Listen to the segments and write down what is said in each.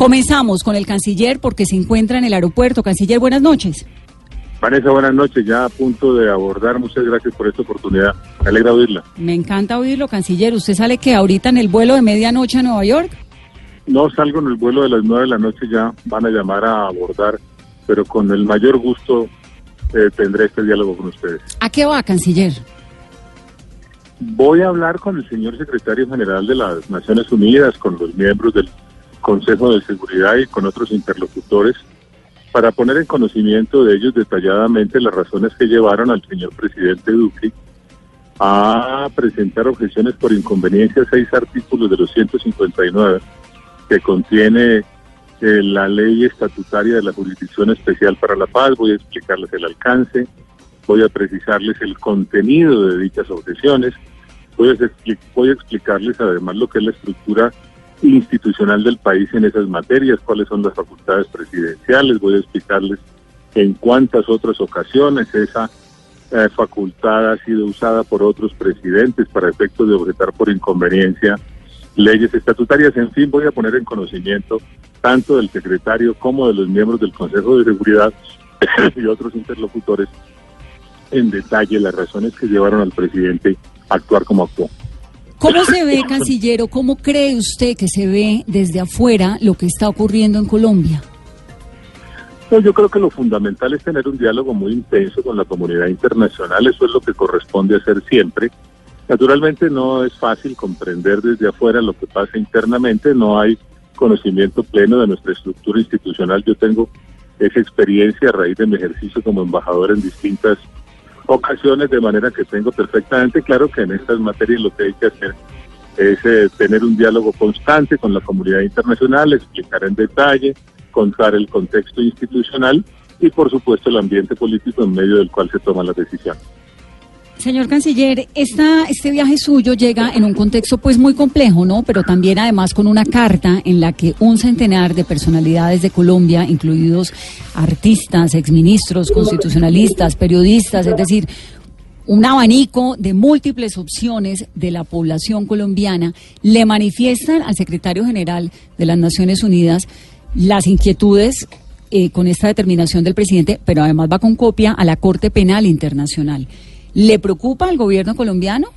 Comenzamos con el canciller porque se encuentra en el aeropuerto. Canciller, buenas noches. Vanessa, buenas noches. Ya a punto de abordar. Muchas gracias por esta oportunidad. Me alegra oírla. Me encanta oírlo, canciller. ¿Usted sale que ahorita en el vuelo de medianoche a Nueva York? No salgo en el vuelo de las nueve de la noche. Ya van a llamar a abordar, pero con el mayor gusto eh, tendré este diálogo con ustedes. ¿A qué va, canciller? Voy a hablar con el señor secretario general de las Naciones Unidas, con los miembros del Consejo de Seguridad y con otros interlocutores para poner en conocimiento de ellos detalladamente las razones que llevaron al señor presidente Duque a presentar objeciones por inconveniencia a seis artículos de los 159 que contiene eh, la ley estatutaria de la Jurisdicción Especial para la Paz. Voy a explicarles el alcance, voy a precisarles el contenido de dichas objeciones, voy a, voy a explicarles además lo que es la estructura institucional del país en esas materias, cuáles son las facultades presidenciales, voy a explicarles en cuántas otras ocasiones esa eh, facultad ha sido usada por otros presidentes para efectos de objetar por inconveniencia leyes estatutarias. En fin, voy a poner en conocimiento tanto del secretario como de los miembros del Consejo de Seguridad y otros interlocutores en detalle las razones que llevaron al presidente a actuar como actuó. ¿Cómo se ve, canciller, o cómo cree usted que se ve desde afuera lo que está ocurriendo en Colombia? No, yo creo que lo fundamental es tener un diálogo muy intenso con la comunidad internacional, eso es lo que corresponde hacer siempre. Naturalmente no es fácil comprender desde afuera lo que pasa internamente, no hay conocimiento pleno de nuestra estructura institucional. Yo tengo esa experiencia a raíz de mi ejercicio como embajador en distintas ocasiones, de manera que tengo perfectamente claro que en estas materias lo que hay que hacer es eh, tener un diálogo constante con la comunidad internacional, explicar en detalle, contar el contexto institucional y, por supuesto, el ambiente político en medio del cual se toman las decisiones. Señor canciller, esta, este viaje suyo llega en un contexto pues muy complejo, ¿no? Pero también además con una carta en la que un centenar de personalidades de Colombia, incluidos artistas, exministros, constitucionalistas, periodistas, es decir, un abanico de múltiples opciones de la población colombiana, le manifiestan al secretario general de las Naciones Unidas las inquietudes eh, con esta determinación del presidente, pero además va con copia a la Corte Penal Internacional. ¿Le preocupa al gobierno colombiano?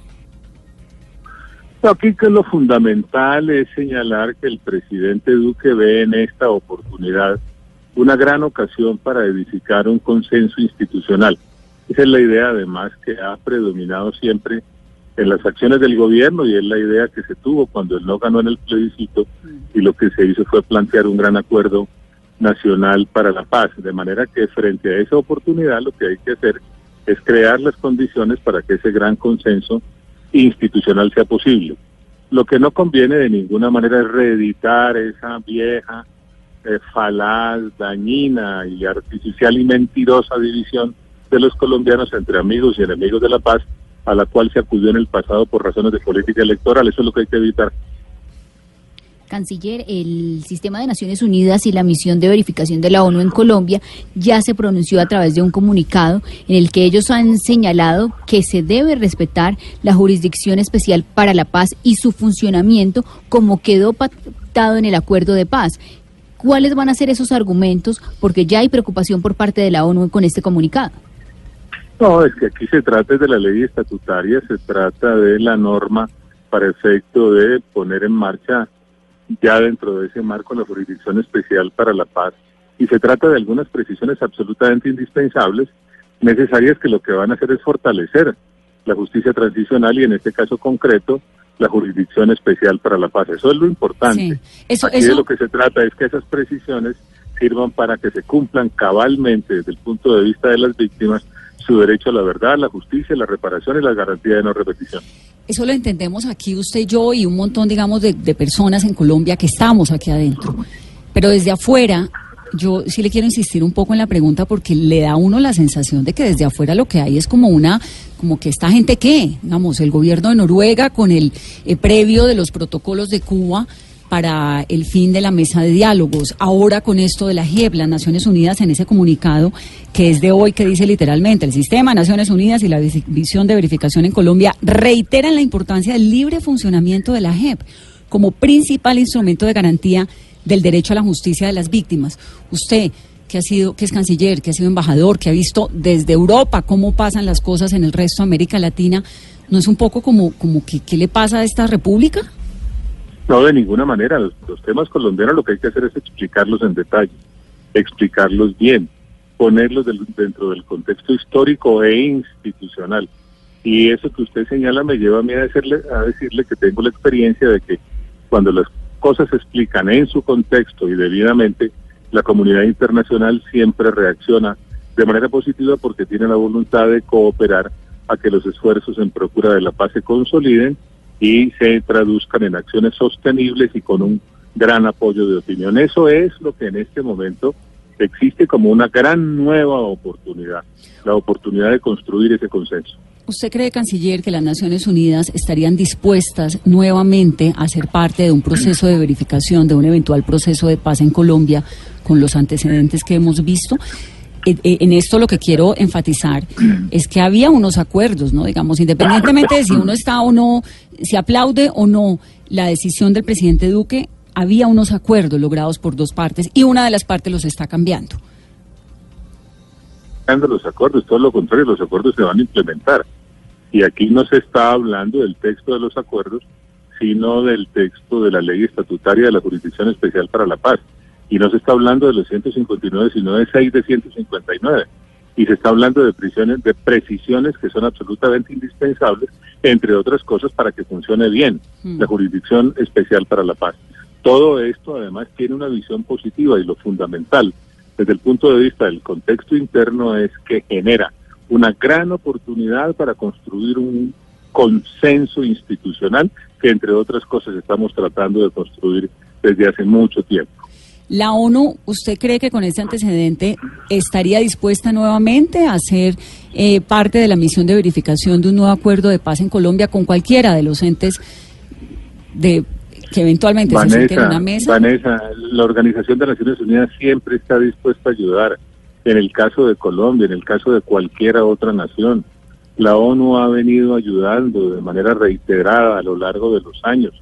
Aquí que lo fundamental es señalar que el presidente Duque ve en esta oportunidad una gran ocasión para edificar un consenso institucional. Esa es la idea además que ha predominado siempre en las acciones del gobierno y es la idea que se tuvo cuando él no ganó en el plebiscito y lo que se hizo fue plantear un gran acuerdo nacional para la paz. De manera que frente a esa oportunidad lo que hay que hacer es crear las condiciones para que ese gran consenso institucional sea posible. Lo que no conviene de ninguna manera es reeditar esa vieja, eh, falaz, dañina y artificial y mentirosa división de los colombianos entre amigos y enemigos de la paz, a la cual se acudió en el pasado por razones de política electoral. Eso es lo que hay que evitar. Canciller, el sistema de Naciones Unidas y la misión de verificación de la ONU en Colombia ya se pronunció a través de un comunicado en el que ellos han señalado que se debe respetar la jurisdicción especial para la paz y su funcionamiento como quedó pactado en el acuerdo de paz. ¿Cuáles van a ser esos argumentos? Porque ya hay preocupación por parte de la ONU con este comunicado. No, es que aquí se trata de la ley estatutaria, se trata de la norma para efecto de poner en marcha ya dentro de ese marco la jurisdicción especial para la paz y se trata de algunas precisiones absolutamente indispensables, necesarias que lo que van a hacer es fortalecer la justicia transicional y en este caso concreto la jurisdicción especial para la paz. Eso es lo importante. Sí. Eso, Aquí eso, de lo que se trata es que esas precisiones sirvan para que se cumplan cabalmente desde el punto de vista de las víctimas su derecho a la verdad, la justicia, la reparación y la garantía de no repetición. Eso lo entendemos aquí usted y yo y un montón, digamos, de, personas en Colombia que estamos aquí adentro. Pero desde afuera, yo sí le quiero insistir un poco en la pregunta porque le da a uno la sensación de que desde afuera lo que hay es como una, como que esta gente qué, digamos, el gobierno de Noruega con el eh, previo de los protocolos de Cuba para el fin de la mesa de diálogos. Ahora con esto de la JEP, las Naciones Unidas en ese comunicado que es de hoy, que dice literalmente, el sistema de Naciones Unidas y la visión de verificación en Colombia reiteran la importancia del libre funcionamiento de la JEP como principal instrumento de garantía del derecho a la justicia de las víctimas. Usted, que ha sido, que es canciller, que ha sido embajador, que ha visto desde Europa cómo pasan las cosas en el resto de América Latina, ¿no es un poco como, como que qué le pasa a esta república? No, de ninguna manera. Los, temas colombianos lo que hay que hacer es explicarlos en detalle, explicarlos bien, ponerlos dentro del contexto histórico e institucional. Y eso que usted señala me lleva a mí a decirle, a decirle que tengo la experiencia de que cuando las cosas se explican en su contexto y debidamente, la comunidad internacional siempre reacciona de manera positiva porque tiene la voluntad de cooperar a que los esfuerzos en procura de la paz se consoliden y se traduzcan en acciones sostenibles y con un gran apoyo de opinión. Eso es lo que en este momento existe como una gran nueva oportunidad, la oportunidad de construir ese consenso. ¿Usted cree, canciller, que las Naciones Unidas estarían dispuestas nuevamente a ser parte de un proceso de verificación, de un eventual proceso de paz en Colombia con los antecedentes que hemos visto? En esto lo que quiero enfatizar es que había unos acuerdos, ¿no? Digamos, independientemente de si uno está o no, si aplaude o no la decisión del presidente Duque, había unos acuerdos logrados por dos partes y una de las partes los está. Cambiando los acuerdos, todo lo contrario, los acuerdos se van a implementar. Y aquí no se está hablando del texto de los acuerdos, sino del texto de la ley estatutaria de la Jurisdicción Especial para la Paz. Y no se está hablando de los 159, sino de 6 de 159. Y se está hablando de, prisiones, de precisiones que son absolutamente indispensables, entre otras cosas, para que funcione bien Mm. la Jurisdicción Especial para la Paz. Todo esto además tiene una visión positiva y lo fundamental desde el punto de vista del contexto interno es que genera una gran oportunidad para construir un consenso institucional que entre otras cosas estamos tratando de construir desde hace mucho tiempo. La ONU, ¿usted cree que con este antecedente estaría dispuesta nuevamente a ser eh, parte de la misión de verificación de un nuevo acuerdo de paz en Colombia con cualquiera de los entes de que eventualmente se sienten en una mesa? Vanessa, la Organización de Naciones Unidas siempre está dispuesta a ayudar. En el caso de Colombia, en el caso de cualquier otra nación, la ONU ha venido ayudando de manera reiterada a lo largo de los años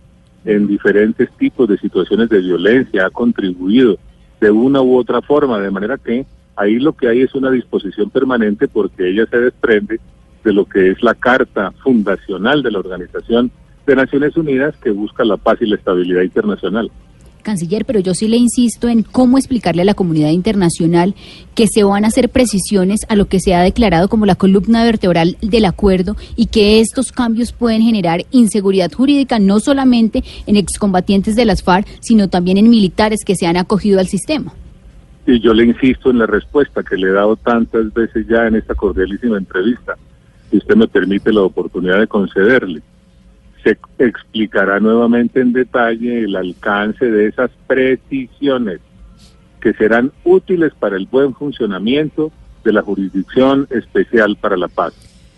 en diferentes tipos de situaciones de violencia, ha contribuido de una u otra forma, de manera que ahí lo que hay es una disposición permanente porque ella se desprende de lo que es la carta fundacional de la Organización de Naciones Unidas que busca la paz y la estabilidad internacional. Canciller, pero yo sí le insisto en cómo explicarle a la comunidad internacional que se van a hacer precisiones a lo que se ha declarado como la columna vertebral del acuerdo y que estos cambios pueden generar inseguridad jurídica no solamente en excombatientes de las FARC, sino también en militares que se han acogido al sistema. Y yo le insisto en la respuesta que le he dado tantas veces ya en esta cordialísima entrevista, si usted me permite la oportunidad de concederle. Explicará nuevamente en detalle el alcance de esas precisiones que serán útiles para el buen funcionamiento de la Jurisdicción Especial para la Paz.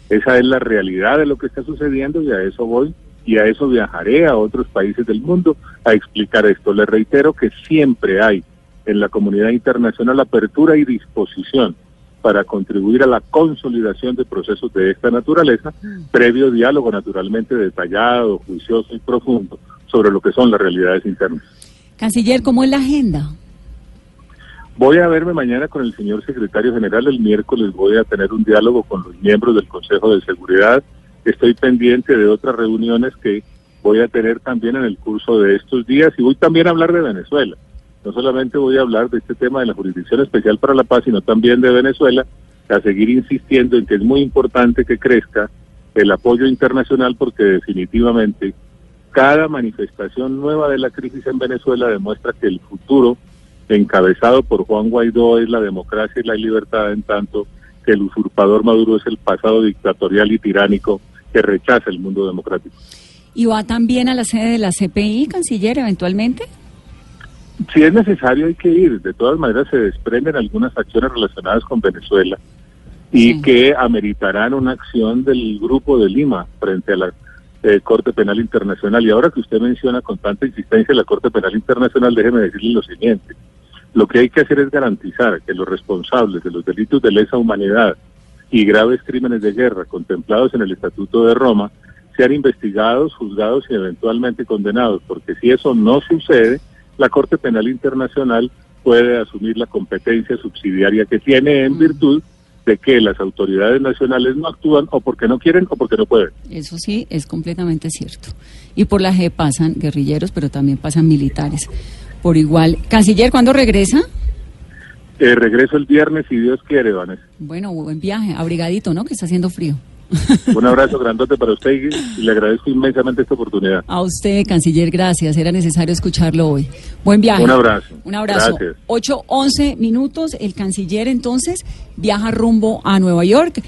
Esa es la realidad de lo que está sucediendo y a eso voy y a eso viajaré a otros países del mundo a explicar esto. Le reitero que siempre hay en la comunidad internacional apertura y disposición para contribuir a la consolidación de procesos de esta naturaleza, previo diálogo naturalmente detallado, juicioso y profundo sobre lo que son las realidades internas. Canciller, ¿cómo es la agenda? Voy a verme mañana con el señor secretario general, el miércoles voy a tener un diálogo con los miembros del Consejo de Seguridad, estoy pendiente de otras reuniones que voy a tener también en el curso de estos días y voy también a hablar de Venezuela. No solamente voy a hablar de este tema de la Jurisdicción Especial para la Paz, sino también de Venezuela, a seguir insistiendo en que es muy importante que crezca el apoyo internacional porque definitivamente cada manifestación nueva de la crisis en Venezuela demuestra que el futuro encabezado por Juan Guaidó es la democracia y la libertad, en tanto que el usurpador Maduro es el pasado dictatorial y tiránico que rechaza el mundo democrático. ¿Y va también a la sede de la CPI, canciller, eventualmente? Si es necesario hay que ir. De todas maneras se desprenden algunas acciones relacionadas con Venezuela y Sí. que ameritarán una acción del Grupo de Lima frente a la eh, Corte Penal Internacional. Y ahora que usted menciona con tanta insistencia la Corte Penal Internacional, déjeme decirle lo siguiente. Lo que hay que hacer es garantizar que los responsables de los delitos de lesa humanidad y graves crímenes de guerra contemplados en el Estatuto de Roma sean investigados, juzgados y eventualmente condenados, porque si eso no sucede, la Corte Penal Internacional puede asumir la competencia subsidiaria que tiene en virtud de que las autoridades nacionales no actúan o porque no quieren o porque no pueden. Eso sí, es completamente cierto. Y por la G pasan guerrilleros, pero también pasan militares. Por igual. Canciller, ¿cuándo regresa? Eh, regreso el viernes si Dios quiere, Vanessa. Bueno, buen viaje, abrigadito, ¿no? Que está haciendo frío. Un abrazo grandote para usted y, le agradezco inmensamente esta oportunidad. A usted, canciller, gracias. Era necesario escucharlo hoy. Buen viaje. Un abrazo. Un abrazo. Gracias. 8, 11 minutos. El canciller entonces viaja rumbo a Nueva York.